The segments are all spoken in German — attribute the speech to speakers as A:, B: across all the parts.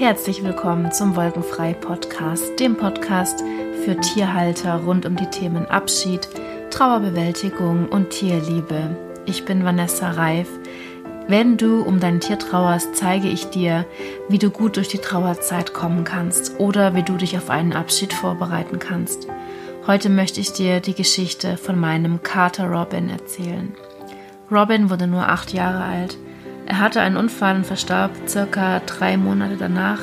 A: Herzlich willkommen zum Wolkenfrei Podcast, dem Podcast für Tierhalter rund um die Themen Abschied, Trauerbewältigung und Tierliebe. Ich bin Vanessa Reif. Wenn du um dein Tier trauerst, zeige ich dir, wie du gut durch die Trauerzeit kommen kannst oder wie du dich auf einen Abschied vorbereiten kannst. Heute möchte ich dir die Geschichte von meinem Kater Robin erzählen. Robin wurde nur acht Jahre alt. Er hatte einen Unfall und verstarb circa drei Monate danach.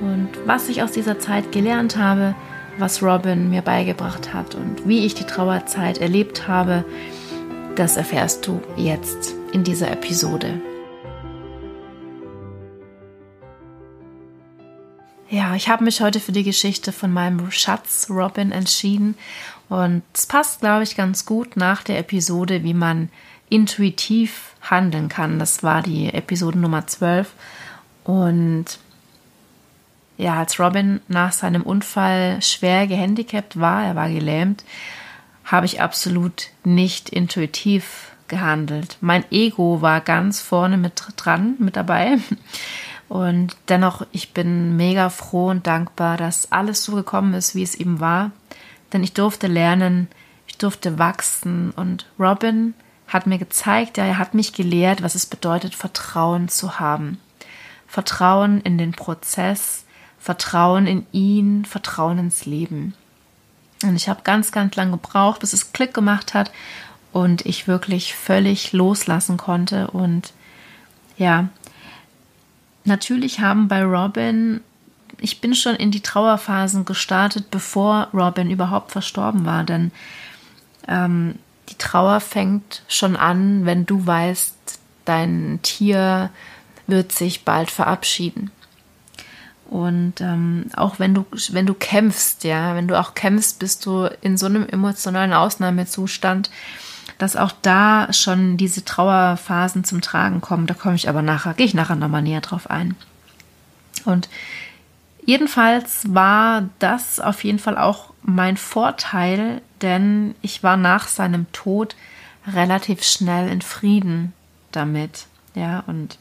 A: Und was ich aus dieser Zeit gelernt habe, was Robin mir beigebracht hat und wie ich die Trauerzeit erlebt habe, das erfährst du jetzt in dieser Episode. Ja, ich habe mich heute für die Geschichte von meinem Schatz Robin entschieden und es passt, glaube ich, ganz gut nach der Episode, wie man intuitiv handeln kann. Das war die Episode Nummer 12 und ja, als Robin nach seinem Unfall schwer gehandicapt war, er war gelähmt, habe ich absolut nicht intuitiv gehandelt. Mein Ego war ganz vorne mit dran, mit dabei. Und dennoch, ich bin mega froh und dankbar, dass alles so gekommen ist, wie es eben war. Denn ich durfte lernen, ich durfte wachsen. Und Robin hat mir gezeigt, ja, er hat mich gelehrt, was es bedeutet, Vertrauen zu haben. Vertrauen in den Prozess, Vertrauen in ihn, Vertrauen ins Leben. Und ich habe ganz, ganz lange gebraucht, bis es Klick gemacht hat und ich wirklich völlig loslassen konnte. Und ja, natürlich haben bei Robin, ich bin schon in die Trauerphasen gestartet, bevor Robin überhaupt verstorben war, denn ähm, die Trauer fängt schon an, wenn du weißt, dein Tier wird sich bald verabschieden. Und ähm, auch wenn du, wenn du kämpfst, ja, wenn du auch kämpfst, bist du in so einem emotionalen Ausnahmezustand, dass auch da schon diese Trauerphasen zum Tragen kommen. Da komme ich aber nachher, gehe ich nachher nochmal näher drauf ein. Und jedenfalls war das auf jeden Fall auch mein Vorteil, denn ich war nach seinem Tod relativ schnell in Frieden damit. Ja, und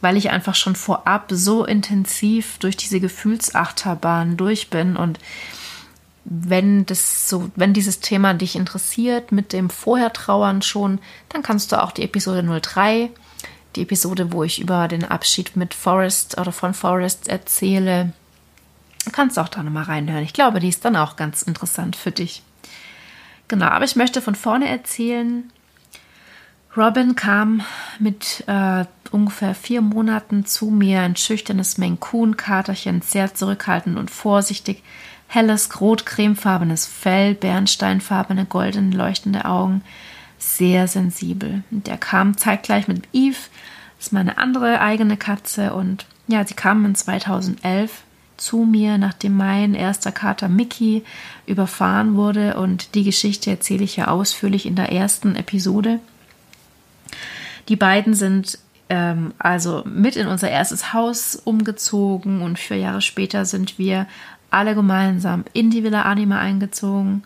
A: weil ich einfach schon vorab so intensiv durch diese Gefühlsachterbahn durch bin und wenn das so, wenn dieses Thema dich interessiert mit dem Vorhertrauern schon, dann kannst du auch die Episode 03, die Episode, wo ich über den Abschied mit Forrest oder von Forrest erzähle, kannst auch da nochmal reinhören. Ich glaube, die ist dann auch ganz interessant für dich. Genau, aber ich möchte von vorne erzählen, Robin kam mit äh, ungefähr vier Monaten zu mir, ein schüchternes Maine-Coon-Katerchen, sehr zurückhaltend und vorsichtig, helles, rot-cremefarbenes Fell, bernsteinfarbene, golden leuchtende Augen, sehr sensibel. Und der kam zeitgleich mit Eve, das ist meine andere eigene Katze, und ja, sie kam in 2011 zu mir, nachdem mein erster Kater Mickey überfahren wurde. Und die Geschichte erzähle ich ja ausführlich in der ersten Episode. Die beiden sind ähm, also mit in unser erstes Haus umgezogen und vier Jahre später sind wir alle gemeinsam in die Villa Anima eingezogen.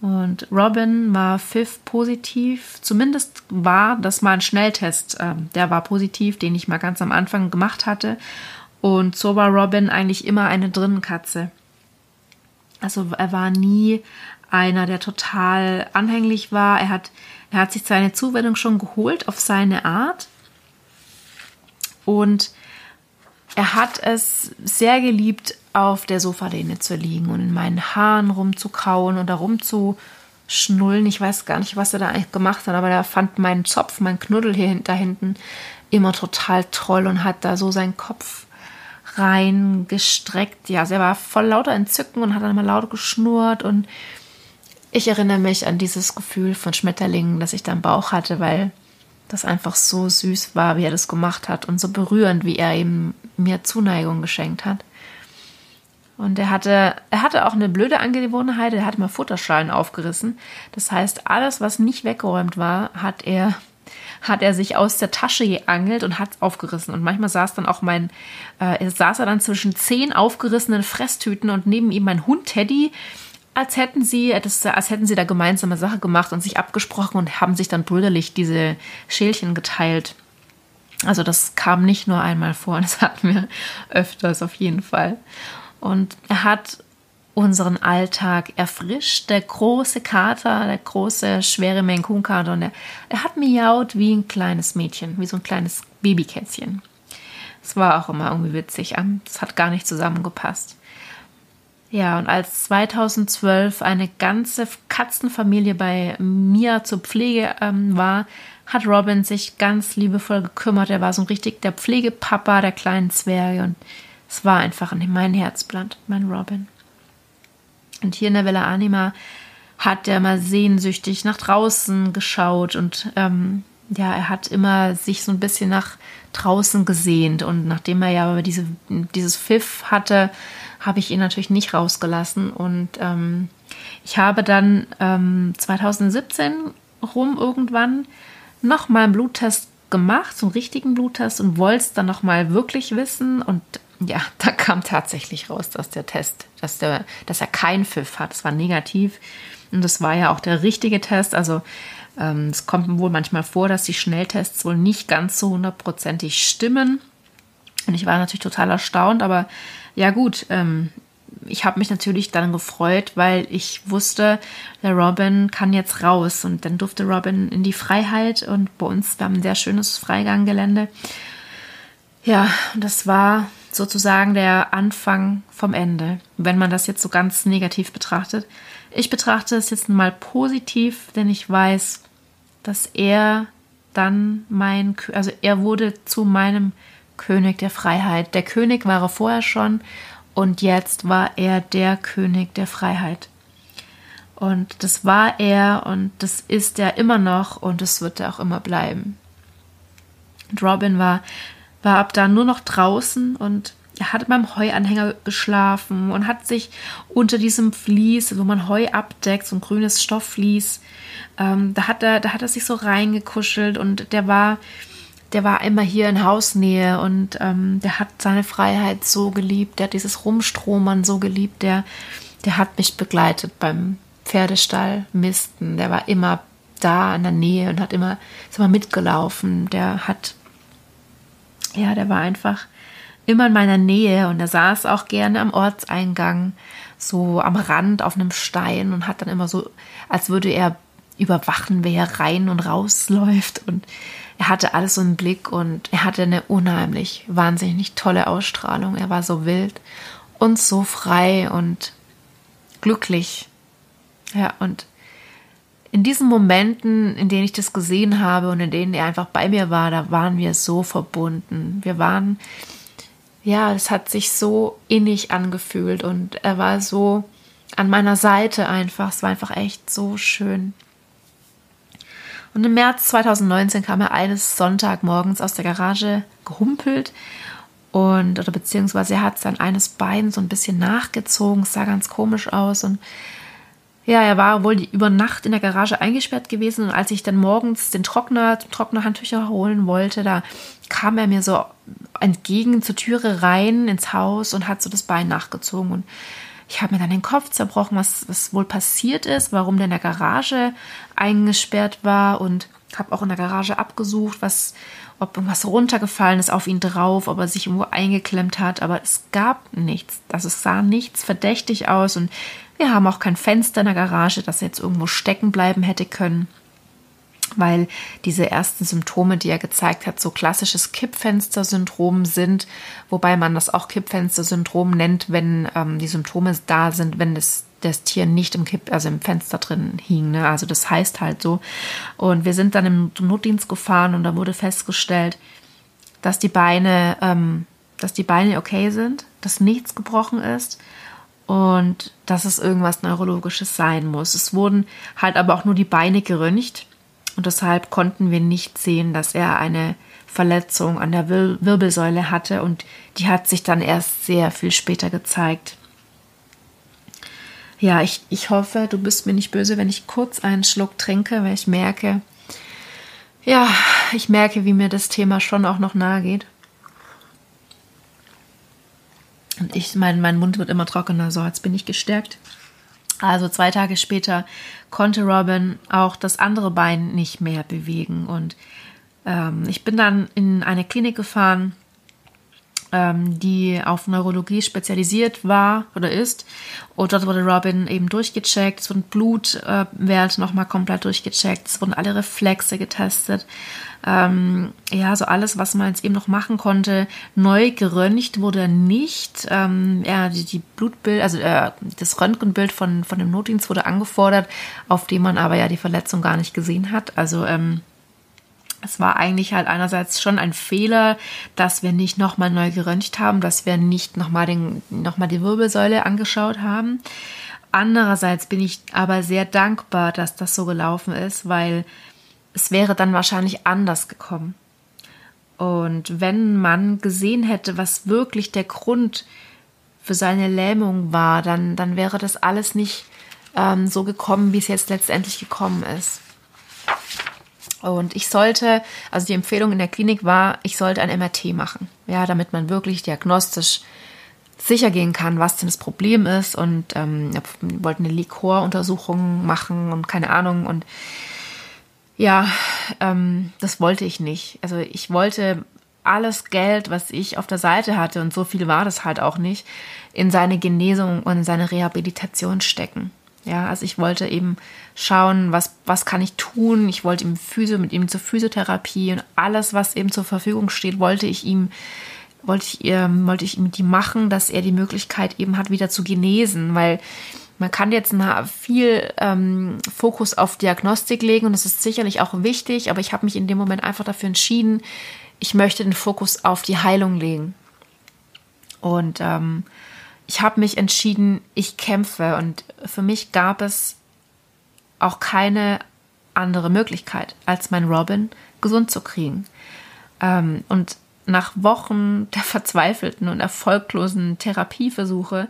A: Und Robin war FIF positiv. Zumindest war das mal ein Schnelltest. Ähm, der war positiv, den ich mal ganz am Anfang gemacht hatte. Und so war Robin eigentlich immer eine Drinnenkatze. Also er war nie einer, der total anhänglich war. Er hat er hat sich seine Zuwendung schon geholt auf seine Art. Und er hat es sehr geliebt, auf der Sofalehne zu liegen und in meinen Haaren rumzukauen und da rumzuschnullen. Ich weiß gar nicht, was er da eigentlich gemacht hat, aber er fand meinen Zopf, meinen Knuddel hier da hinten immer total toll und hat da so seinen Kopf reingestreckt. Ja, er war voll lauter Entzücken und hat dann mal laut geschnurrt und ich erinnere mich an dieses Gefühl von Schmetterlingen, das ich da im Bauch hatte, weil das einfach so süß war, wie er das gemacht hat und so berührend, wie er eben mir Zuneigung geschenkt hat. Und er hatte, er hatte auch eine blöde Angewohnheit, er hatte mal Futterschalen aufgerissen. Das heißt, alles, was nicht weggeräumt war, hat er, hat er sich aus der Tasche geangelt und hat es aufgerissen. Und manchmal saß dann auch mein, äh, saß er dann zwischen zehn aufgerissenen Fresstüten und neben ihm mein Hund Teddy, als hätten sie, das, als hätten sie da gemeinsame Sache gemacht und sich abgesprochen und haben sich dann brüderlich diese Schälchen geteilt. Also das kam nicht nur einmal vor, das hatten wir öfters auf jeden Fall. Und er hat unseren Alltag erfrischt. Der große Kater, der große, schwere Menkun-Kater, und er, hat miaut wie ein kleines Mädchen, wie so ein kleines Babykätzchen. Es war auch immer irgendwie witzig. Es hat gar nicht zusammengepasst. Ja, und als 2012 eine ganze Katzenfamilie bei mir zur Pflege ähm, war, hat Robin sich ganz liebevoll gekümmert. Er war so richtig der Pflegepapa der kleinen Zwerge und es war einfach mein Herzblatt, mein Robin. Und hier in der Villa Anima hat er mal sehnsüchtig nach draußen geschaut und ähm, ja, er hat immer sich so ein bisschen nach draußen gesehnt. Und nachdem er ja diese, dieses Pfiff hatte, habe ich ihn natürlich nicht rausgelassen. Und ähm, ich habe dann ähm, 2017 rum irgendwann nochmal einen Bluttest gemacht, so einen richtigen Bluttest und wollte es dann nochmal wirklich wissen. Und ja, da kam tatsächlich raus, dass der Test, dass, der, dass er keinen Pfiff hat. Es war negativ. Und das war ja auch der richtige Test. Also ähm, es kommt wohl manchmal vor, dass die Schnelltests wohl nicht ganz so hundertprozentig stimmen. Und ich war natürlich total erstaunt, aber ja gut, ähm, ich habe mich natürlich dann gefreut, weil ich wusste, der Robin kann jetzt raus. Und dann durfte Robin in die Freiheit und bei uns, wir haben ein sehr schönes Freiganggelände. Ja, und das war sozusagen der Anfang vom Ende, wenn man das jetzt so ganz negativ betrachtet. Ich betrachte es jetzt mal positiv, denn ich weiß, dass er dann mein, also er wurde zu meinem König der Freiheit. Der König war er vorher schon und jetzt war er der König der Freiheit. Und das war er und das ist er immer noch und das wird er auch immer bleiben. Und Robin war, war ab da nur noch draußen und er hat beim Heuanhänger geschlafen und hat sich unter diesem Vlies, wo man Heu abdeckt, so ein grünes Stoffflies, ähm, da hat er, da hat er sich so reingekuschelt und der war, der war immer hier in Hausnähe und ähm, der hat seine Freiheit so geliebt, der hat dieses Rumstromern so geliebt, der, der hat mich begleitet beim Pferdestall Misten, der war immer da in der Nähe und hat immer, ist immer mitgelaufen, der hat, ja, der war einfach immer in meiner Nähe und er saß auch gerne am Ortseingang, so am Rand auf einem Stein und hat dann immer so, als würde er überwachen, wer rein und rausläuft und er hatte alles so im Blick und er hatte eine unheimlich, wahnsinnig tolle Ausstrahlung. Er war so wild und so frei und glücklich. Ja, und in diesen Momenten, in denen ich das gesehen habe und in denen er einfach bei mir war, da waren wir so verbunden. Wir waren ja, es hat sich so innig angefühlt und er war so an meiner Seite einfach. Es war einfach echt so schön. Und im März 2019 kam er eines Sonntagmorgens aus der Garage gehumpelt und oder beziehungsweise er hat sein eines Bein so ein bisschen nachgezogen, es sah ganz komisch aus und ja, er war wohl über Nacht in der Garage eingesperrt gewesen und als ich dann morgens den Trockner, Trocknerhandtücher holen wollte, da kam er mir so entgegen zur Türe rein ins Haus und hat so das Bein nachgezogen und ich habe mir dann den Kopf zerbrochen, was, was wohl passiert ist, warum der in der Garage eingesperrt war und habe auch in der Garage abgesucht, was, ob irgendwas runtergefallen ist auf ihn drauf, ob er sich irgendwo eingeklemmt hat, aber es gab nichts. Also es sah nichts verdächtig aus und wir haben auch kein Fenster in der Garage, das jetzt irgendwo stecken bleiben hätte können, weil diese ersten Symptome, die er gezeigt hat, so klassisches Kippfenster-Syndrom sind, wobei man das auch Kippfenster-Syndrom nennt, wenn ähm, die Symptome da sind, wenn das das Tier nicht im Kipp, also im Fenster drin hing. Ne? Also das heißt halt so. Und wir sind dann im Notdienst gefahren und da wurde festgestellt, dass die Beine, ähm, dass die Beine okay sind, dass nichts gebrochen ist und dass es irgendwas Neurologisches sein muss. Es wurden halt aber auch nur die Beine geröntgt und deshalb konnten wir nicht sehen, dass er eine Verletzung an der Wir Wirbelsäule hatte und die hat sich dann erst sehr viel später gezeigt. Ja, ich, ich hoffe, du bist mir nicht böse, wenn ich kurz einen Schluck trinke, weil ich merke, ja, ich merke, wie mir das Thema schon auch noch nahe geht. Und ich, mein, mein Mund wird immer trockener, so jetzt bin ich gestärkt. Also zwei Tage später konnte Robin auch das andere Bein nicht mehr bewegen und Ähm, ich bin dann in eine Klinik gefahren, die auf Neurologie spezialisiert war oder ist. Und dort wurde Robin eben durchgecheckt. Es wurden Blutwerte nochmal komplett durchgecheckt. Es wurden alle Reflexe getestet. Ähm, ja, so alles, was man jetzt eben noch machen konnte. Neu geröntgt wurde nicht. Ähm, ja, die, die Blutbild, also äh, das Röntgenbild von, von dem Notdienst wurde angefordert, auf dem man aber ja die Verletzung gar nicht gesehen hat. Also ähm, es war eigentlich halt einerseits schon ein Fehler, dass wir nicht nochmal neu geröntgt haben, dass wir nicht nochmal noch die Wirbelsäule angeschaut haben. Andererseits bin ich aber sehr dankbar, dass das so gelaufen ist, weil es wäre dann wahrscheinlich anders gekommen. Und wenn man gesehen hätte, was wirklich der Grund für seine Lähmung war, dann, dann wäre das alles nicht ähm, so gekommen, wie es jetzt letztendlich gekommen ist. Und ich sollte, also die Empfehlung in der Klinik war, ich sollte ein MRT machen, ja, damit man wirklich diagnostisch sicher gehen kann, was denn das Problem ist. Und ähm, wir wollten eine Likoruntersuchung machen und keine Ahnung. Und ja, ähm, das wollte ich nicht. Also ich wollte alles Geld, was ich auf der Seite hatte, und so viel war das halt auch nicht, in seine Genesung und in seine Rehabilitation stecken. Ja, also ich wollte eben schauen, was, was kann ich tun. Ich wollte ihm Physio, mit ihm zur Physiotherapie und alles, was eben zur Verfügung steht, wollte ich ihm, wollte ich, ähm, wollte ich ihm die machen, dass er die Möglichkeit eben hat, wieder zu genesen, weil man kann jetzt viel ähm, Fokus auf Diagnostik legen und das ist sicherlich auch wichtig, aber ich habe mich in dem Moment einfach dafür entschieden, ich möchte den Fokus auf die Heilung legen. Und ähm, ich habe mich entschieden, ich kämpfe und für mich gab es auch keine andere Möglichkeit, als mein Robin gesund zu kriegen. Ähm, und nach Wochen der verzweifelten und erfolglosen Therapieversuche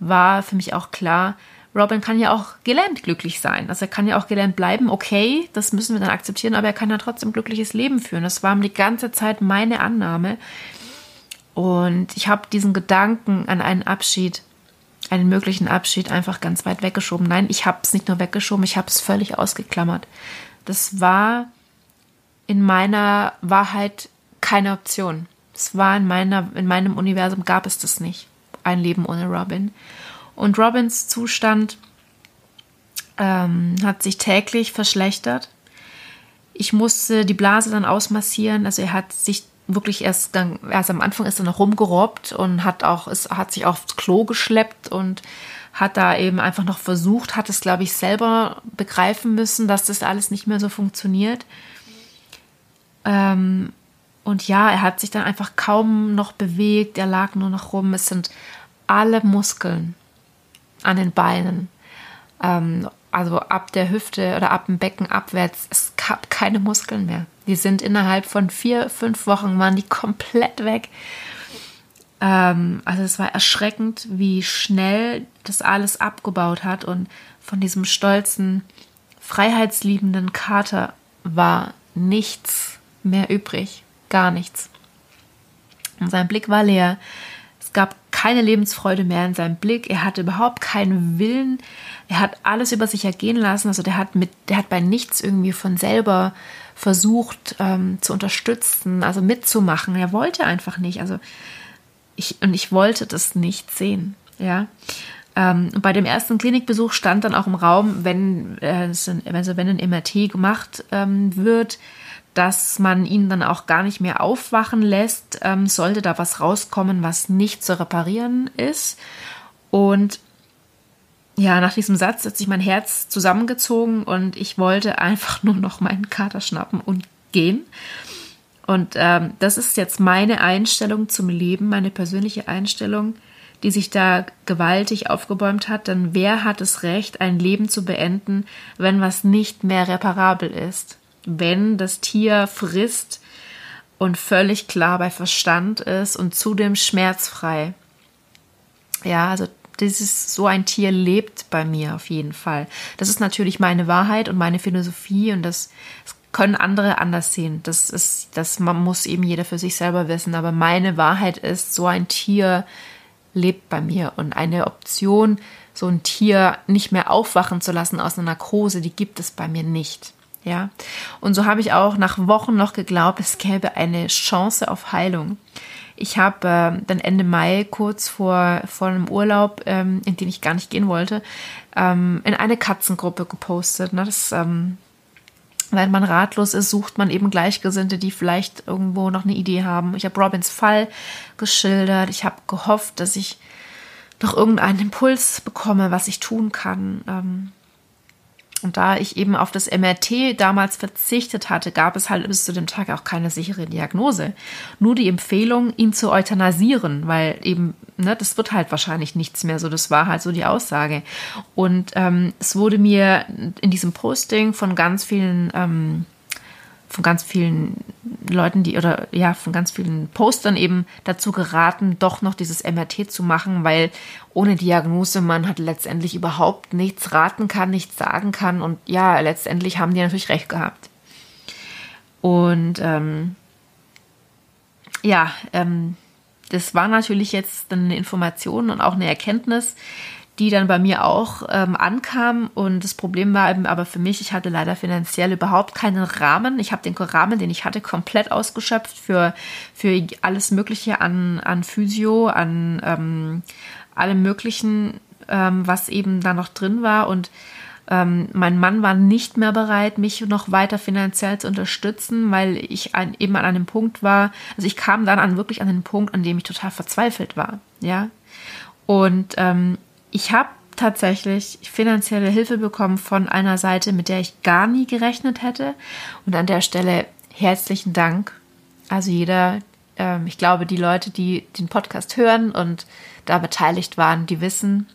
A: war für mich auch klar, Robin kann ja auch gelähmt glücklich sein. Also er kann ja auch gelähmt bleiben, okay, das müssen wir dann akzeptieren, aber er kann ja trotzdem glückliches Leben führen. Das war die ganze Zeit meine Annahme. Und ich habe diesen Gedanken an einen Abschied, einen möglichen Abschied einfach ganz weit weggeschoben. Nein, ich habe es nicht nur weggeschoben, ich habe es völlig ausgeklammert. Das war in meiner Wahrheit keine Option. Es war in meiner, in meinem Universum gab es das nicht. Ein Leben ohne Robin. Und Robins Zustand ähm, hat sich täglich verschlechtert. Ich musste die Blase dann ausmassieren. Also er hat sich wirklich erst dann, erst am Anfang ist er noch rumgerobbt und hat auch, es hat sich aufs Klo geschleppt und hat da eben einfach noch versucht, hat es, glaube ich, selber begreifen müssen, dass das alles nicht mehr so funktioniert. Ähm, und ja, er hat sich dann einfach kaum noch bewegt, er lag nur noch rum. Es sind alle Muskeln an den Beinen, ähm, also ab der Hüfte oder ab dem Becken abwärts, es gab keine Muskeln mehr. Die sind innerhalb von vier, fünf Wochen waren die komplett weg. Ähm, also es war erschreckend, wie schnell das alles abgebaut hat und von diesem stolzen, freiheitsliebenden Kater war nichts mehr übrig, gar nichts. Und sein Blick war leer. Es gab keine Lebensfreude mehr in seinem Blick. Er hatte überhaupt keinen Willen. Er hat alles über sich ergehen lassen. Also der hat mit, der hat bei nichts irgendwie von selber versucht ähm, zu unterstützen, also mitzumachen. Er wollte einfach nicht. Also ich, und ich wollte das nicht sehen. Ja. Ähm, bei dem ersten Klinikbesuch stand dann auch im Raum, wenn, äh, also wenn ein MRT gemacht ähm, wird, dass man ihn dann auch gar nicht mehr aufwachen lässt, ähm, sollte da was rauskommen, was nicht zu reparieren ist. Und ja, nach diesem Satz hat sich mein Herz zusammengezogen und ich wollte einfach nur noch meinen Kater schnappen und gehen. Und ähm, das ist jetzt meine Einstellung zum Leben, meine persönliche Einstellung, die sich da gewaltig aufgebäumt hat. Denn wer hat das Recht, ein Leben zu beenden, wenn was nicht mehr reparabel ist? Wenn das Tier frisst und völlig klar bei Verstand ist und zudem schmerzfrei. Ja, also dieses so ein Tier lebt bei mir auf jeden Fall. Das ist natürlich meine Wahrheit und meine Philosophie und das, das können andere anders sehen. Das ist, das man muss eben jeder für sich selber wissen. Aber meine Wahrheit ist, so ein Tier lebt bei mir und eine Option, so ein Tier nicht mehr aufwachen zu lassen aus einer Narkose, die gibt es bei mir nicht. Ja, und so habe ich auch nach Wochen noch geglaubt, es gäbe eine Chance auf Heilung. Ich habe äh, dann Ende Mai, kurz vor, vor einem Urlaub, ähm, in den ich gar nicht gehen wollte, ähm, in eine Katzengruppe gepostet. Ne? Das, ähm, wenn man ratlos ist, sucht man eben Gleichgesinnte, die vielleicht irgendwo noch eine Idee haben. Ich habe Robins Fall geschildert. Ich habe gehofft, dass ich noch irgendeinen Impuls bekomme, was ich tun kann. Und da ich eben auf das MRT damals verzichtet hatte, gab es halt bis zu dem Tag auch keine sichere Diagnose. Nur die Empfehlung, ihn zu euthanasieren, weil eben, ne, das wird halt wahrscheinlich nichts mehr so. Das war halt so die Aussage. Und ähm, es wurde mir in diesem Posting von ganz vielen ähm, von ganz vielen Leuten, die oder ja, von ganz vielen Postern eben dazu geraten, doch noch dieses MRT zu machen, weil ohne Diagnose man hat letztendlich überhaupt nichts raten kann, nichts sagen kann und ja, letztendlich haben die natürlich recht gehabt. Und ähm, ja, ähm, das war natürlich jetzt eine Information und auch eine Erkenntnis, die dann bei mir auch ähm, ankam. Und das Problem war eben aber für mich, ich hatte leider finanziell überhaupt keinen Rahmen. Ich habe den Rahmen, den ich hatte, komplett ausgeschöpft für, für alles Mögliche an, an Physio, an ähm, allem Möglichen, ähm, was eben da noch drin war. Und ähm, mein Mann war nicht mehr bereit, mich noch weiter finanziell zu unterstützen, weil ich ein, eben an einem Punkt war, also ich kam dann an wirklich an den Punkt, an dem ich total verzweifelt war, ja. Und ähm, ich habe tatsächlich finanzielle Hilfe bekommen von einer Seite, mit der ich gar nie gerechnet hätte. Und an der Stelle herzlichen Dank. Also jeder, ähm, ich glaube, die Leute, die den Podcast hören und da beteiligt waren, die wissen,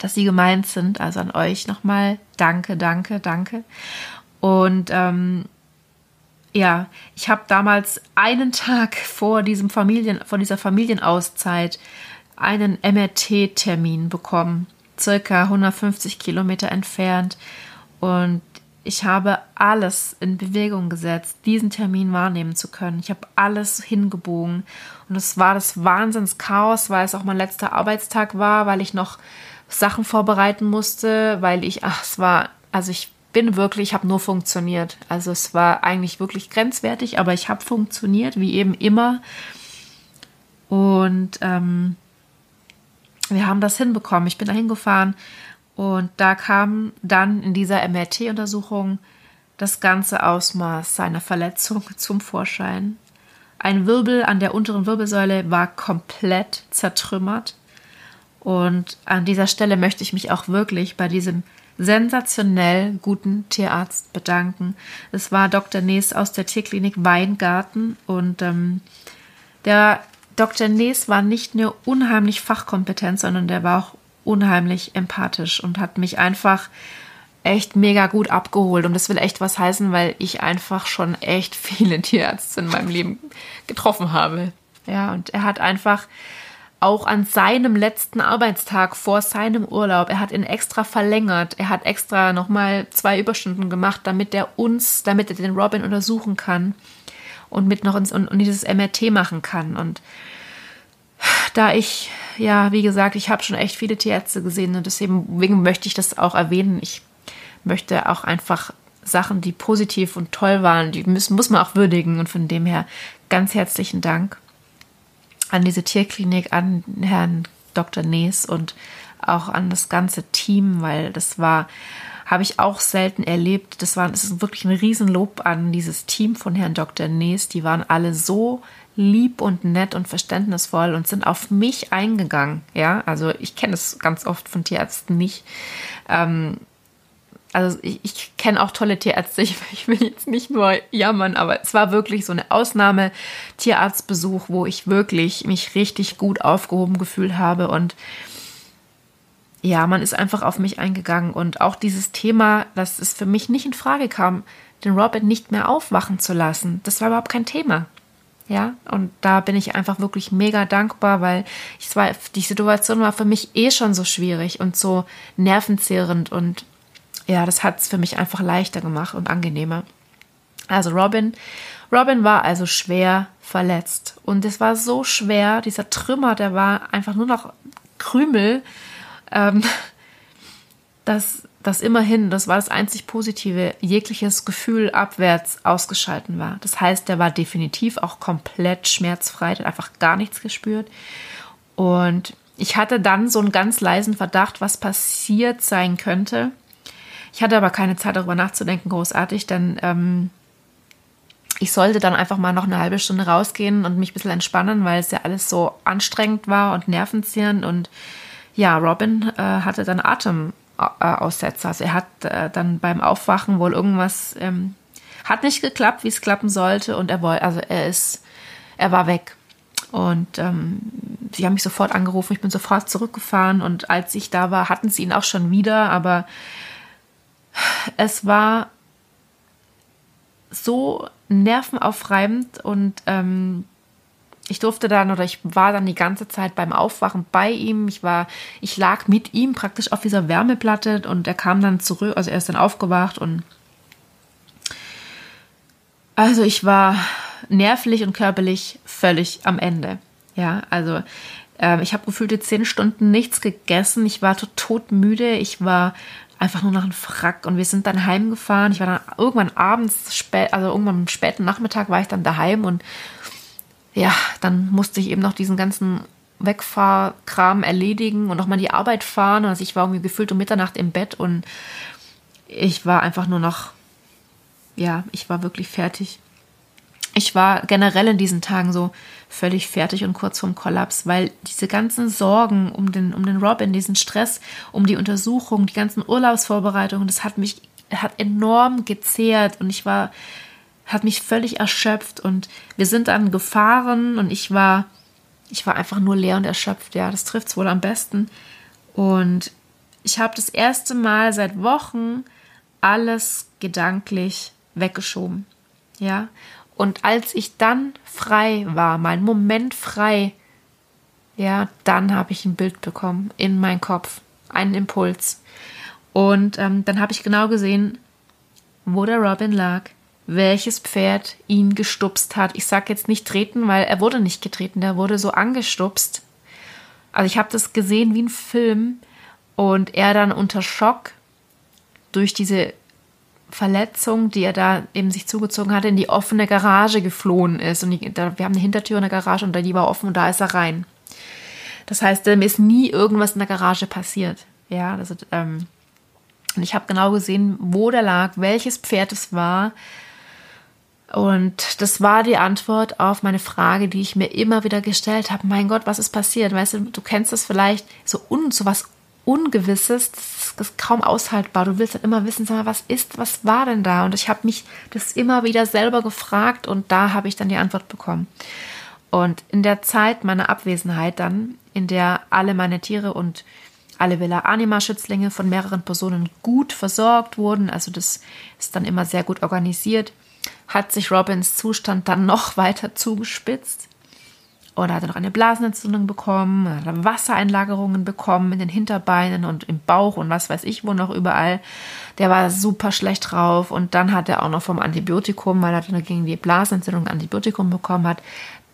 A: dass sie gemeint sind. Also an euch nochmal danke, danke, danke. Und ähm, ja, ich habe damals einen Tag vor diesem Familien, vor dieser Familienauszeit einen MRT-Termin bekommen, circa 150 Kilometer entfernt. Und ich habe alles in Bewegung gesetzt, diesen Termin wahrnehmen zu können. Ich habe alles hingebogen. Und es war das Wahnsinnschaos, weil es auch mein letzter Arbeitstag war, weil ich noch Sachen vorbereiten musste, weil ich, ach, es war, also ich bin wirklich, ich habe nur funktioniert. Also es war eigentlich wirklich grenzwertig, aber ich habe funktioniert, wie eben immer. Und ähm, wir haben das hinbekommen. Ich bin da hingefahren und da kam dann in dieser MRT-Untersuchung das ganze Ausmaß seiner Verletzung zum Vorschein. Ein Wirbel an der unteren Wirbelsäule war komplett zertrümmert. Und an dieser Stelle möchte ich mich auch wirklich bei diesem sensationell guten Tierarzt bedanken. Es war Dr. Nees aus der Tierklinik Weingarten und ähm, der Dr. Nees war nicht nur unheimlich fachkompetent, sondern der war auch unheimlich empathisch und hat mich einfach echt mega gut abgeholt. Und das will echt was heißen, weil ich einfach schon echt viele Tierärzte in meinem Leben getroffen habe. Ja, und er hat einfach auch an seinem letzten Arbeitstag vor seinem Urlaub, er hat ihn extra verlängert, er hat extra nochmal zwei Überstunden gemacht, damit er uns, damit er den Robin untersuchen kann und mit noch ins und, und dieses MRT machen kann. Und da ich, ja, wie gesagt, ich habe schon echt viele Tierärzte gesehen und deswegen möchte ich das auch erwähnen. Ich möchte auch einfach Sachen, die positiv und toll waren, die müssen, muss man auch würdigen. Und von dem her ganz herzlichen Dank an diese Tierklinik, an Herrn Dr. Nees und auch an das ganze Team, weil das war, habe ich auch selten erlebt. Das war, das ist wirklich ein Riesenlob an dieses Team von Herrn Dr. Nees. Die waren alle so lieb und nett und verständnisvoll und sind auf mich eingegangen. Ja, also ich kenne es ganz oft von Tierärzten nicht. Ähm, also ich, ich kenne auch tolle Tierärzte. Ich, ich, will jetzt nicht nur jammern, aber es war wirklich so eine Ausnahme Tierarztbesuch, wo ich wirklich mich richtig gut aufgehoben gefühlt habe und ja, man ist einfach auf mich eingegangen und auch dieses Thema, dass es für mich nicht in Frage kam, den Robin nicht mehr aufwachen zu lassen. Das war überhaupt kein Thema. Ja, und da bin ich einfach wirklich mega dankbar, weil ich war, die Situation war für mich eh schon so schwierig und so nervenzehrend und ja, das hat es für mich einfach leichter gemacht und angenehmer. Also Robin, Robin war also schwer verletzt und es war so schwer, dieser Trümmer, der war einfach nur noch Krümel, ähm, dass dass immerhin, das war das einzig Positive, jegliches Gefühl abwärts ausgeschalten war. Das heißt, der war definitiv auch komplett schmerzfrei, hat einfach gar nichts gespürt. Und ich hatte dann so einen ganz leisen Verdacht, was passiert sein könnte. Ich hatte aber keine Zeit darüber nachzudenken, großartig, denn ähm, ich sollte dann einfach mal noch eine halbe Stunde rausgehen und mich ein bisschen entspannen, weil es ja alles so anstrengend war und nervenzehrend. Und ja, Robin äh, hatte dann Atemaussetzer. Also er hat äh, dann beim Aufwachen wohl irgendwas, ähm, hat nicht geklappt, wie es klappen sollte. Und er wollte, also er ist, er war weg. Und ähm, sie haben mich sofort angerufen, ich bin sofort zurückgefahren und als ich da war, hatten sie ihn auch schon wieder, aber es war so nervenaufreibend und ähm, ich durfte dann oder ich war dann die ganze Zeit beim Aufwachen bei ihm. Ich war, ich lag mit ihm praktisch auf dieser Wärmeplatte und er kam dann zurück, also er ist dann aufgewacht und also ich war nervlich und körperlich völlig am Ende. Ja, also äh, ich habe gefühlte zehn Stunden nichts gegessen. Ich war todmüde. Ich war einfach nur nach einem Frack und wir sind dann heimgefahren. Ich war dann irgendwann abends spät, also irgendwann am späten Nachmittag war ich dann daheim und ja, dann musste ich eben noch diesen ganzen Wegfahrkram erledigen und nochmal die Arbeit fahren. Also ich war irgendwie gefühlt um Mitternacht im Bett und ich war einfach nur noch, ja, ich war wirklich fertig ich war generell in diesen Tagen so völlig fertig und kurz vorm Kollaps, weil diese ganzen Sorgen um den, um den Robin, diesen Stress, um die Untersuchung, die ganzen Urlaubsvorbereitungen, das hat mich, hat enorm gezehrt und ich war, hat mich völlig erschöpft und wir sind dann gefahren und ich war, ich war einfach nur leer und erschöpft, ja, das trifft es wohl am besten. Und ich habe das erste Mal seit Wochen alles gedanklich weggeschoben. Ja, und als ich dann frei war, mein Moment frei, ja, dann habe ich ein Bild bekommen in meinen Kopf, einen Impuls. Und ähm, dann habe ich genau gesehen, wo der Robin lag, welches Pferd ihn gestupst hat. Ich sage jetzt nicht treten, weil er wurde nicht getreten, der wurde so angestupst. Also ich habe das gesehen wie ein Film und er dann unter Schock durch diese Verletzung, die er da eben sich zugezogen hatte, in die offene Garage geflohen ist. Und die, da, wir haben eine Hintertür in der Garage und die war offen und da ist er rein. Das heißt, mir ist nie irgendwas in der Garage passiert. Ja, also, ähm, und ich habe genau gesehen, wo der lag, welches Pferd es war. Und das war die Antwort auf meine Frage, die ich mir immer wieder gestellt habe. Mein Gott, was ist passiert? Weißt du, du kennst das vielleicht so un, so was Ungewisses, das ist kaum aushaltbar. Du willst halt immer wissen, sag mal, was ist, was war denn da? Und ich habe mich das immer wieder selber gefragt und da habe ich dann die Antwort bekommen. Und in der Zeit meiner Abwesenheit dann, in der alle meine Tiere und alle Villa Anima Schützlinge von mehreren Personen gut versorgt wurden, also das ist dann immer sehr gut organisiert, hat sich Robins Zustand dann noch weiter zugespitzt oder hat er noch eine Blasenentzündung bekommen, hat er Wassereinlagerungen bekommen in den Hinterbeinen und im Bauch und was weiß ich wo noch überall. Der war super schlecht drauf und dann hat er auch noch vom Antibiotikum, weil er dann gegen die Blasenentzündung Antibiotikum bekommen hat,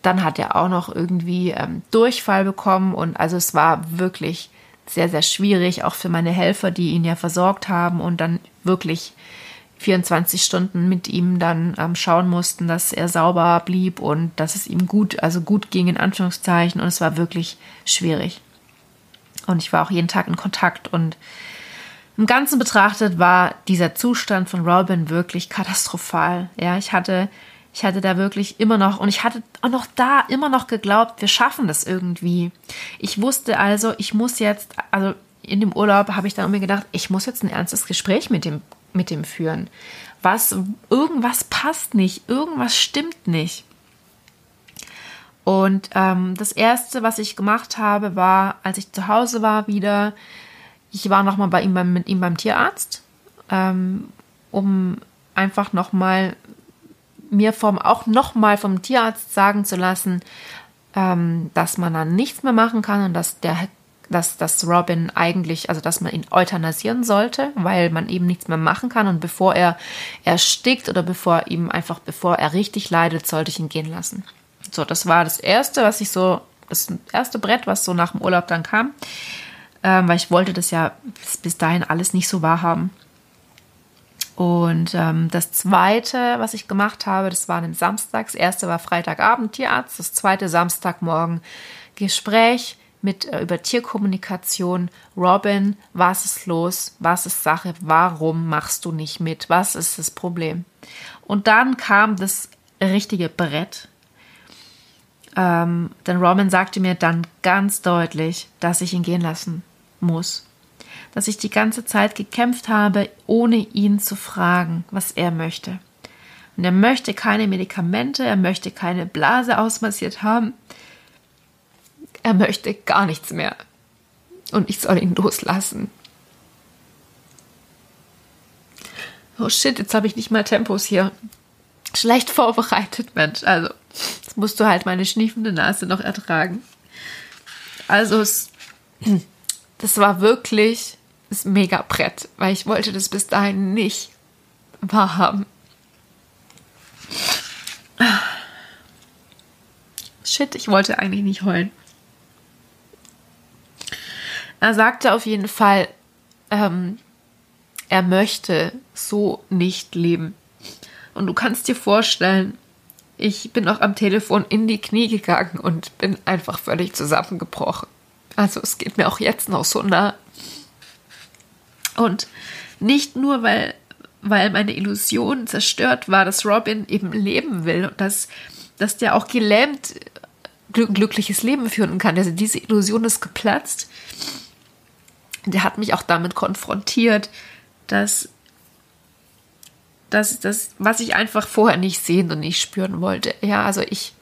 A: dann hat er auch noch irgendwie ähm, Durchfall bekommen und also es war wirklich sehr, sehr schwierig, auch für meine Helfer, die ihn ja versorgt haben und dann wirklich 24 Stunden mit ihm dann ähm, schauen mussten, dass er sauber blieb und dass es ihm gut, also gut ging in Anführungszeichen. Und es war wirklich schwierig. Und ich war auch jeden Tag in Kontakt und im Ganzen betrachtet war dieser Zustand von Robin wirklich katastrophal. Ja, ich hatte, ich hatte da wirklich immer noch und ich hatte auch noch da immer noch geglaubt, wir schaffen das irgendwie. Ich wusste also, ich muss jetzt, also in dem Urlaub habe ich dann mir gedacht, ich muss jetzt ein ernstes Gespräch mit dem mit dem führen. Was, irgendwas passt nicht, irgendwas stimmt nicht. Und ähm, das erste, was ich gemacht habe, war, als ich zu Hause war wieder, ich war nochmal bei ihm beim, mit ihm beim Tierarzt, ähm, um einfach nochmal mir vom, auch nochmal vom Tierarzt sagen zu lassen, ähm, dass man dann nichts mehr machen kann und dass der dass, dass Robin eigentlich, also dass man ihn euthanasieren sollte, weil man eben nichts mehr machen kann und bevor er erstickt oder bevor ihm einfach, bevor er richtig leidet, sollte ich ihn gehen lassen. So, das war das erste, was ich so, das erste Brett, was so nach dem Urlaub dann kam. ähm, weil ich wollte das ja bis, bis dahin alles nicht so wahrhaben. Und ähm, das zweite, was ich gemacht habe, das war am Samstag. Das erste war Freitagabend Tierarzt, das zweite Samstagmorgen Gespräch mit äh, über Tierkommunikation. Robin, was ist los? Was ist Sache? Warum machst du nicht mit? Was ist das Problem? Und dann kam das richtige Brett. Ähm, denn Robin sagte mir dann ganz deutlich, dass ich ihn gehen lassen muss. Dass ich die ganze Zeit gekämpft habe, ohne ihn zu fragen, was er möchte. Und er möchte keine Medikamente, er möchte keine Blase ausmassiert haben. Er möchte gar nichts mehr. Und ich soll ihn loslassen. Oh shit, jetzt habe ich nicht mal Tempos hier. Schlecht vorbereitet, Mensch. Also, jetzt musst du halt meine schniefende Nase noch ertragen. Also, es, das war wirklich das Mega-Brett, weil ich wollte das bis dahin nicht wahrhaben. Shit, ich wollte eigentlich nicht heulen. Er sagte auf jeden Fall, ähm, er möchte so nicht leben. Und du kannst dir vorstellen, ich bin auch am Telefon in die Knie gegangen und bin einfach völlig zusammengebrochen. Also es geht mir auch jetzt noch so nah. Und nicht nur, weil, weil meine Illusion zerstört war, dass Robin eben leben will und dass, dass der auch gelähmt glückliches Leben führen kann. Also diese Illusion ist geplatzt. Der hat mich auch damit konfrontiert, dass das, das, was ich einfach vorher nicht sehen und nicht spüren wollte. Ja, also ich,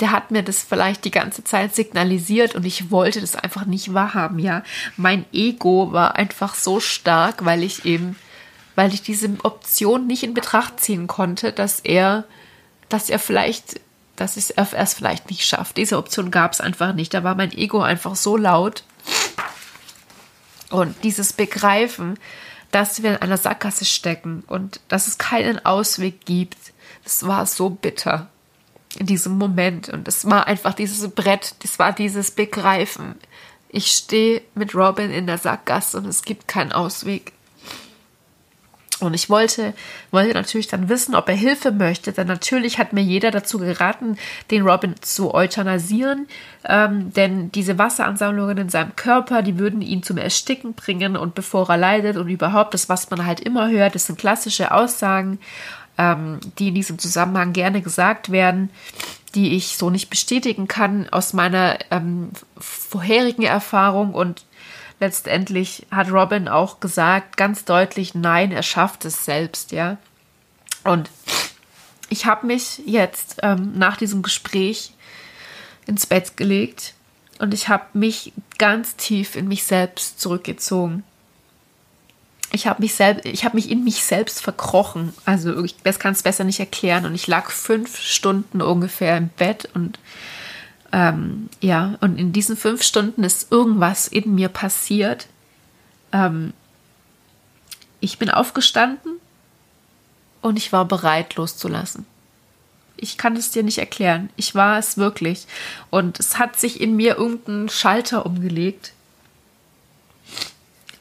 A: der hat mir das vielleicht die ganze Zeit signalisiert und ich wollte das einfach nicht wahrhaben, ja. Mein Ego war einfach so stark, weil ich eben, weil ich diese Option nicht in Betracht ziehen konnte, dass er, dass er vielleicht, dass es es vielleicht nicht schafft. Diese Option gab es einfach nicht. Da war mein Ego einfach so laut. Und dieses Begreifen, dass wir in einer Sackgasse stecken und dass es keinen Ausweg gibt. Das war so bitter in diesem Moment. Und es war einfach dieses Brett, das war dieses Begreifen. Ich stehe mit Robin in der Sackgasse und es gibt keinen Ausweg. Und ich wollte, wollte natürlich dann wissen, ob er Hilfe möchte, denn natürlich hat mir jeder dazu geraten, den Robin zu euthanasieren, ähm, denn diese Wasseransammlungen in seinem Körper, die würden ihn zum Ersticken bringen und bevor er leidet und überhaupt das, was man halt immer hört, das sind klassische Aussagen, ähm, die in diesem Zusammenhang gerne gesagt werden, die ich so nicht bestätigen kann aus meiner ähm, vorherigen Erfahrung und letztendlich hat Robin auch gesagt, ganz deutlich, nein, er schafft es selbst, ja. Und ich habe mich jetzt ähm, nach diesem Gespräch ins Bett gelegt und ich habe mich ganz tief in mich selbst zurückgezogen. Ich habe mich selbst, ich habe mich in mich selbst verkrochen. Also ich kann es besser nicht erklären. Und ich lag fünf Stunden ungefähr im Bett und ähm, ja, und in diesen fünf Stunden ist irgendwas in mir passiert. Ähm, ich bin aufgestanden und ich war bereit loszulassen. Ich kann es dir nicht erklären. Ich war es wirklich. Und es hat sich in mir irgendein Schalter umgelegt.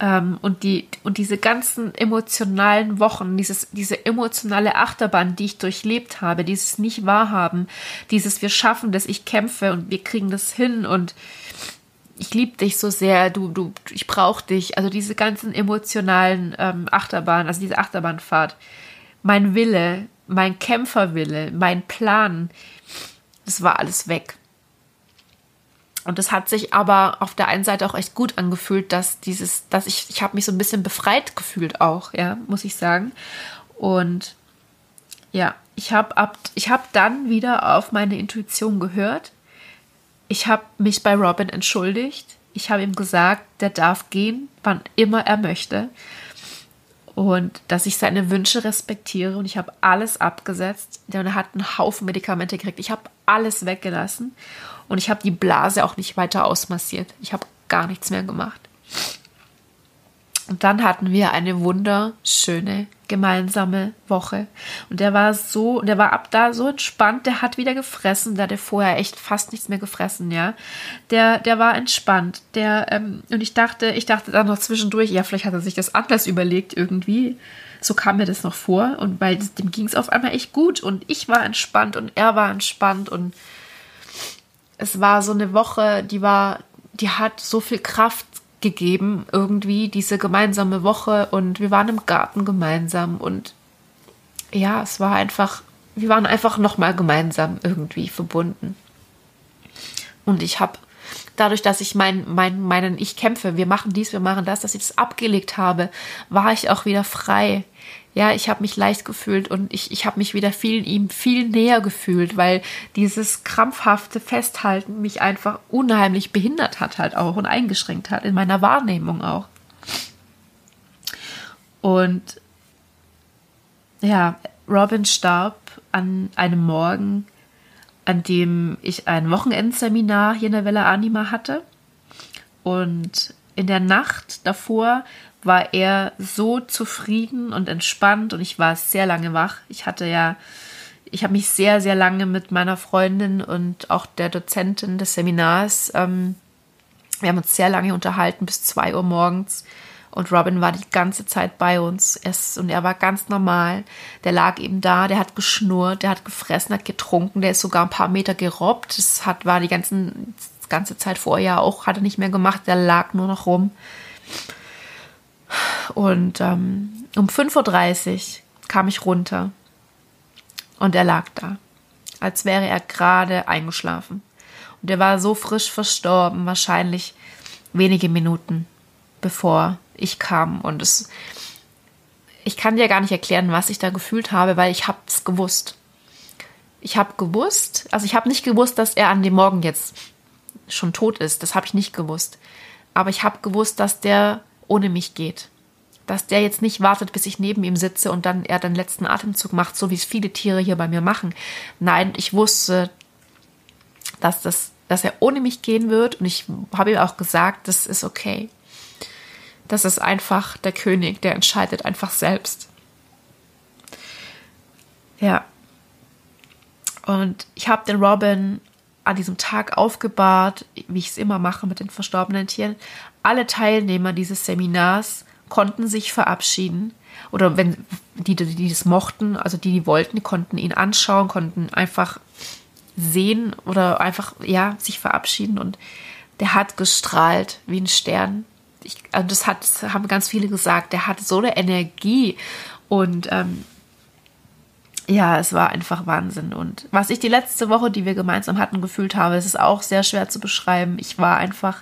A: Ähm, und, die, und diese ganzen emotionalen Wochen, dieses, diese emotionale Achterbahn, die ich durchlebt habe, dieses nicht wahrhaben, dieses wir schaffen das, ich kämpfe und wir kriegen das hin und ich liebe dich so sehr, du, du, ich brauche dich. Also diese ganzen emotionalen ähm, Achterbahnen, also diese Achterbahnfahrt, mein Wille, mein Kämpferwille, mein Plan, das war alles weg. Und es hat sich aber auf der einen Seite auch echt gut angefühlt, dass dieses, dass ich, ich habe mich so ein bisschen befreit gefühlt auch, ja, muss ich sagen. Und ja, ich habe ab, ich habe dann wieder auf meine Intuition gehört. Ich habe mich bei Robin entschuldigt. Ich habe ihm gesagt, der darf gehen, wann immer er möchte. Und dass ich seine Wünsche respektiere und ich habe alles abgesetzt. Der hat einen Haufen Medikamente gekriegt. Ich habe alles weggelassen und ich habe die Blase auch nicht weiter ausmassiert. Ich habe gar nichts mehr gemacht. Und dann hatten wir eine wunderschöne gemeinsame Woche. Und der war so, der war ab da so entspannt, der hat wieder gefressen, der hatte vorher echt fast nichts mehr gefressen, ja. Der, der war entspannt. Der, ähm, und ich dachte, ich dachte dann noch zwischendurch, ja, vielleicht hat er sich das anders überlegt irgendwie. So kam mir das noch vor. Und weil dem ging es auf einmal echt gut. Und ich war entspannt und er war entspannt. Und es war so eine Woche, die war, die hat so viel Kraft gegeben, irgendwie diese gemeinsame Woche. Und wir waren im Garten gemeinsam. Und ja, es war einfach, wir waren einfach nochmal gemeinsam irgendwie verbunden. Und ich habe dadurch, dass ich mein, mein, meinen Ich kämpfe, wir machen dies, wir machen das, dass ich das abgelegt habe, war ich auch wieder frei ja, ich habe mich leicht gefühlt und ich, ich habe mich wieder viel ihm viel näher gefühlt, weil dieses krampfhafte Festhalten mich einfach unheimlich behindert hat halt auch und eingeschränkt hat in meiner Wahrnehmung auch. Und ja, Robin starb an einem Morgen, an dem ich ein Wochenendseminar hier in der Villa Anima hatte. Und in der Nacht davor war er so zufrieden und entspannt und ich war sehr lange wach. Ich hatte ja, ich habe mich sehr, sehr lange mit meiner Freundin und auch der Dozentin des Seminars, ähm, wir haben uns sehr lange unterhalten, bis zwei Uhr morgens. Und Robin war die ganze Zeit bei uns. Es, und er war ganz normal. Der lag eben da, der hat geschnurrt, der hat gefressen, hat getrunken, der ist sogar ein paar Meter gerobbt. Das hat, war die ganzen, ganze Zeit vorher auch, hat er nicht mehr gemacht, der lag nur noch rum. Und ähm, um 5.30 Uhr kam ich runter und er lag da, als wäre er gerade eingeschlafen. Und er war so frisch verstorben, wahrscheinlich wenige Minuten bevor ich kam. Und es, ich kann dir gar nicht erklären, was ich da gefühlt habe, weil ich habe es gewusst. Ich habe gewusst, also ich habe nicht gewusst, dass er an dem Morgen jetzt schon tot ist. Das habe ich nicht gewusst. Aber ich habe gewusst, dass der ohne mich geht dass der jetzt nicht wartet, bis ich neben ihm sitze und dann er den letzten Atemzug macht, so wie es viele Tiere hier bei mir machen. Nein, ich wusste, dass, das, dass er ohne mich gehen wird und ich habe ihm auch gesagt, das ist okay. Das ist einfach der König, der entscheidet einfach selbst. Ja. Und ich habe den Robin an diesem Tag aufgebahrt, wie ich es immer mache mit den verstorbenen Tieren. Alle Teilnehmer dieses Seminars konnten sich verabschieden. Oder wenn die, die das mochten, also die, die wollten, die konnten ihn anschauen, konnten einfach sehen oder einfach, ja, sich verabschieden. Und der hat gestrahlt wie ein Stern. Ich, also das, hat, das haben ganz viele gesagt. Der hat so eine Energie. Und ähm, ja, es war einfach Wahnsinn. Und was ich die letzte Woche, die wir gemeinsam hatten, gefühlt habe, ist es auch sehr schwer zu beschreiben. Ich war einfach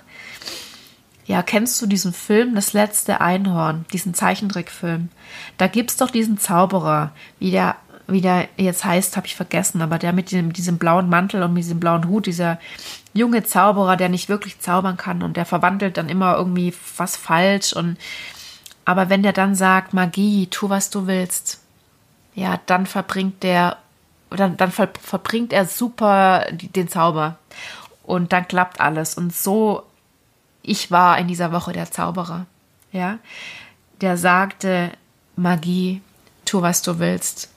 A: ja, kennst du diesen Film Das letzte Einhorn, diesen Zeichentrickfilm? Da gibt es doch diesen Zauberer, wie der, wie der jetzt heißt, habe ich vergessen, aber der mit diesem, diesem blauen Mantel und mit diesem blauen Hut, dieser junge Zauberer, der nicht wirklich zaubern kann und der verwandelt dann immer irgendwie was falsch und aber wenn der dann sagt, Magie, tu was du willst, ja, dann verbringt der, dann, dann ver, verbringt er super den Zauber. Und dann klappt alles. Und so ich war in dieser Woche der Zauberer, ja, der sagte, Magie, tu was du willst.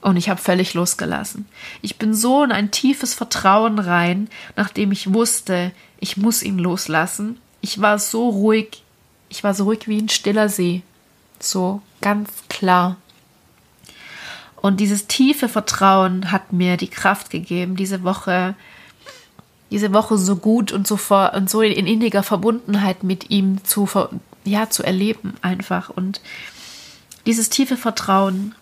A: Und ich habe völlig losgelassen. Ich bin so in ein tiefes Vertrauen rein, nachdem ich wusste, ich muss ihn loslassen. Ich war so ruhig, ich war so ruhig wie ein stiller See. So ganz klar. Und dieses tiefe Vertrauen hat mir die Kraft gegeben, diese Woche diese Woche so gut und so, vor, und so in inniger Verbundenheit mit ihm zu, ja, zu erleben einfach. Und dieses tiefe Vertrauen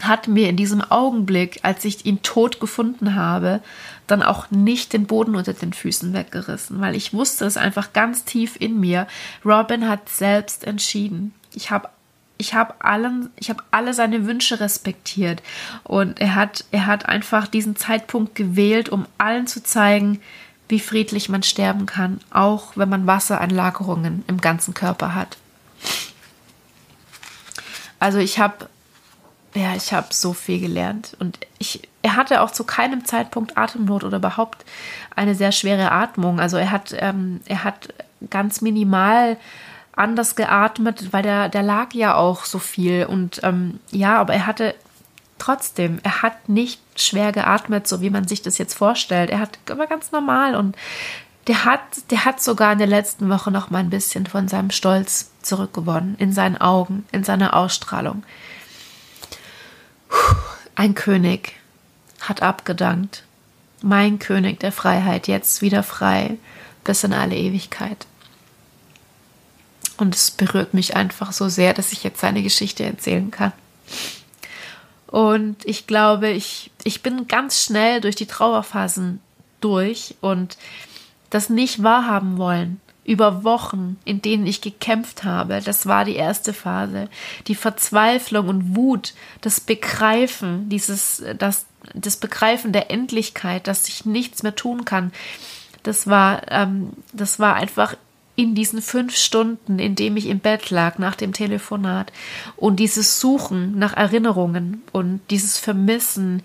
A: hat mir in diesem Augenblick, als ich ihn tot gefunden habe, dann auch nicht den Boden unter den Füßen weggerissen, weil ich wusste es einfach ganz tief in mir. Robin hat selbst entschieden. Ich habe ich habe allen, ich habe alle seine Wünsche respektiert und er hat, er hat einfach diesen Zeitpunkt gewählt, um allen zu zeigen, wie friedlich man sterben kann, auch wenn man Wassereinlagerungen im ganzen Körper hat. Also ich habe, ja, ich habe so viel gelernt und ich, er hatte auch zu keinem Zeitpunkt Atemnot oder überhaupt eine sehr schwere Atmung. Also er hat, ähm, er hat ganz minimal anders geatmet, weil der, der lag ja auch so viel. Und ähm, ja, aber er hatte trotzdem, er hat nicht schwer geatmet, so wie man sich das jetzt vorstellt. Er hat immer ganz normal und der hat, der hat sogar in der letzten Woche noch mal ein bisschen von seinem Stolz zurückgewonnen, in seinen Augen, in seiner Ausstrahlung. Ein König hat abgedankt. Mein König der Freiheit, jetzt wieder frei, bis in alle Ewigkeit. Und es berührt mich einfach so sehr, dass ich jetzt seine Geschichte erzählen kann. Und ich glaube, ich, ich bin ganz schnell durch die Trauerphasen durch und das nicht wahrhaben wollen über Wochen, in denen ich gekämpft habe. Das war die erste Phase. Die Verzweiflung und Wut, das Begreifen, dieses, das, das Begreifen der Endlichkeit, dass ich nichts mehr tun kann. Das war, ähm, das war einfach in diesen fünf Stunden, in dem ich im Bett lag nach dem Telefonat und dieses Suchen nach Erinnerungen und dieses Vermissen,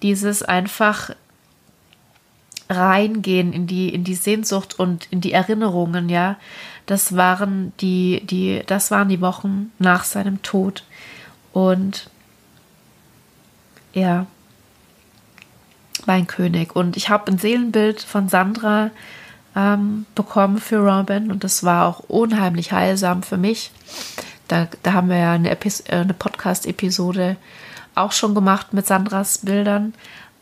A: dieses einfach reingehen in die, in die Sehnsucht und in die Erinnerungen, ja. Das waren die, die, das waren die Wochen nach seinem Tod. Und ja, mein König. Und ich habe ein Seelenbild von Sandra ähm, bekommen für Robin und das war auch unheimlich heilsam für mich. Da, da haben wir ja eine, äh, eine Podcast-Episode auch schon gemacht mit Sandras Bildern.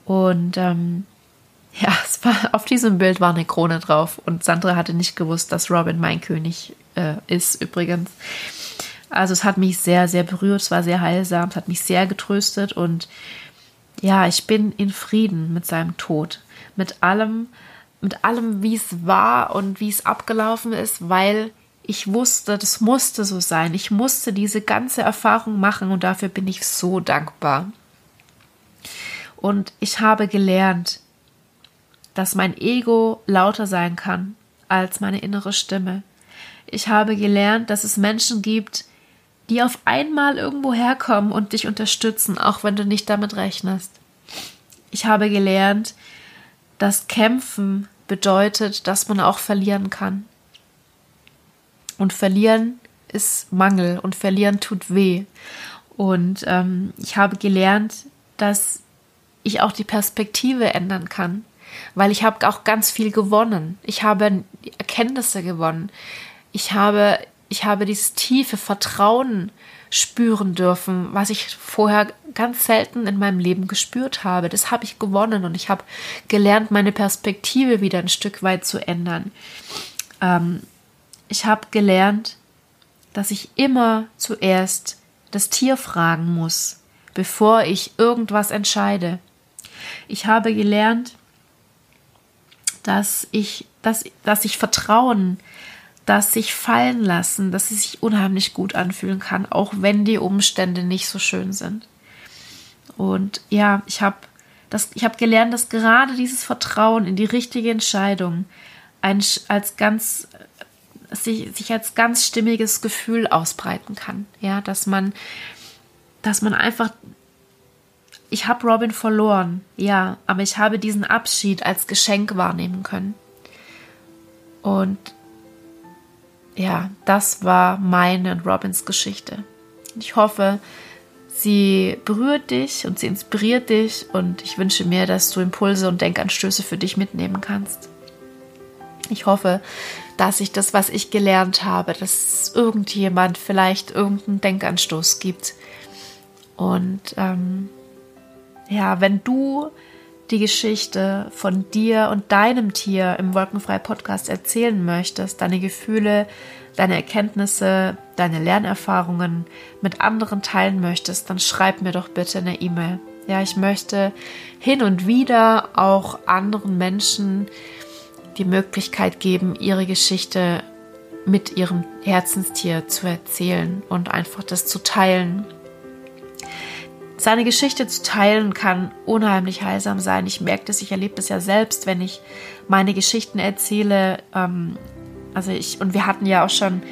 A: Und ähm, ja, war, auf diesem Bild war eine Krone drauf und Sandra hatte nicht gewusst, dass Robin mein König äh, ist, übrigens. Also es hat mich sehr, sehr berührt, es war sehr heilsam, es hat mich sehr getröstet und ja, ich bin in Frieden mit seinem Tod, mit allem, mit allem, wie es war und wie es abgelaufen ist, weil ich wusste, das musste so sein. Ich musste diese ganze Erfahrung machen und dafür bin ich so dankbar. Und ich habe gelernt, dass mein Ego lauter sein kann als meine innere Stimme. Ich habe gelernt, dass es Menschen gibt, die auf einmal irgendwo herkommen und dich unterstützen, auch wenn du nicht damit rechnest. Ich habe gelernt, dass Kämpfen bedeutet, dass man auch verlieren kann. Und verlieren ist Mangel und verlieren tut weh. Und ähm, ich habe gelernt, dass ich auch die Perspektive ändern kann weil ich habe auch ganz viel gewonnen. Ich habe Erkenntnisse gewonnen. Ich habe, ich habe dieses tiefe Vertrauen spüren dürfen, was ich vorher ganz selten in meinem Leben gespürt habe. Das habe ich gewonnen und ich habe gelernt, meine Perspektive wieder ein Stück weit zu ändern. Ähm, ich habe gelernt, dass ich immer zuerst das Tier fragen muss, bevor ich irgendwas entscheide. Ich habe gelernt, dass ich, dass, dass ich Vertrauen, dass sich fallen lassen, dass es sich unheimlich gut anfühlen kann, auch wenn die Umstände nicht so schön sind. Und ja, ich habe das, ich habe gelernt, dass gerade dieses Vertrauen in die richtige Entscheidung ein, als ganz sich, sich als ganz stimmiges Gefühl ausbreiten kann. Ja, dass man, dass man einfach ich habe Robin verloren, ja, aber ich habe diesen Abschied als Geschenk wahrnehmen können. Und ja, das war meine und Robins Geschichte. Ich hoffe, sie berührt dich und sie inspiriert dich und ich wünsche mir, dass du Impulse und Denkanstöße für dich mitnehmen kannst. Ich hoffe, dass ich das, was ich gelernt habe, dass irgendjemand vielleicht irgendeinen Denkanstoß gibt. Und ähm, ja, wenn du die Geschichte von dir und deinem Tier im Wolkenfrei Podcast erzählen möchtest, deine Gefühle, deine Erkenntnisse, deine Lernerfahrungen mit anderen teilen möchtest, dann schreib mir doch bitte eine E-Mail. Ja, ich möchte hin und wieder auch anderen Menschen die Möglichkeit geben, ihre Geschichte mit ihrem Herzenstier zu erzählen und einfach das zu teilen seine Geschichte zu teilen kann unheimlich heilsam sein. Ich merke das, ich erlebe das ja selbst, wenn ich meine Geschichten erzähle. Ähm, also ich, und wir hatten ja auch schon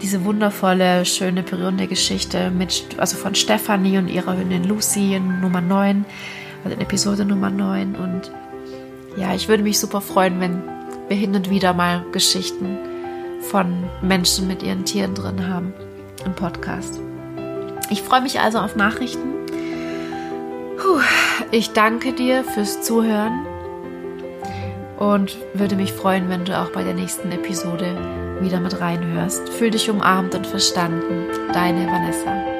A: diese wundervolle, schöne, berührende Geschichte mit, also von Stephanie und ihrer Hündin Lucy in Nummer 9, also in Episode Nummer 9. Und ja, ich würde mich super freuen, wenn wir hin und wieder mal Geschichten von Menschen mit ihren Tieren drin haben im Podcast. Ich freue mich also auf Nachrichten. Puh, ich danke dir fürs Zuhören und würde mich freuen, wenn du auch bei der nächsten Episode wieder mit reinhörst. Fühl dich umarmt und verstanden. Deine Vanessa.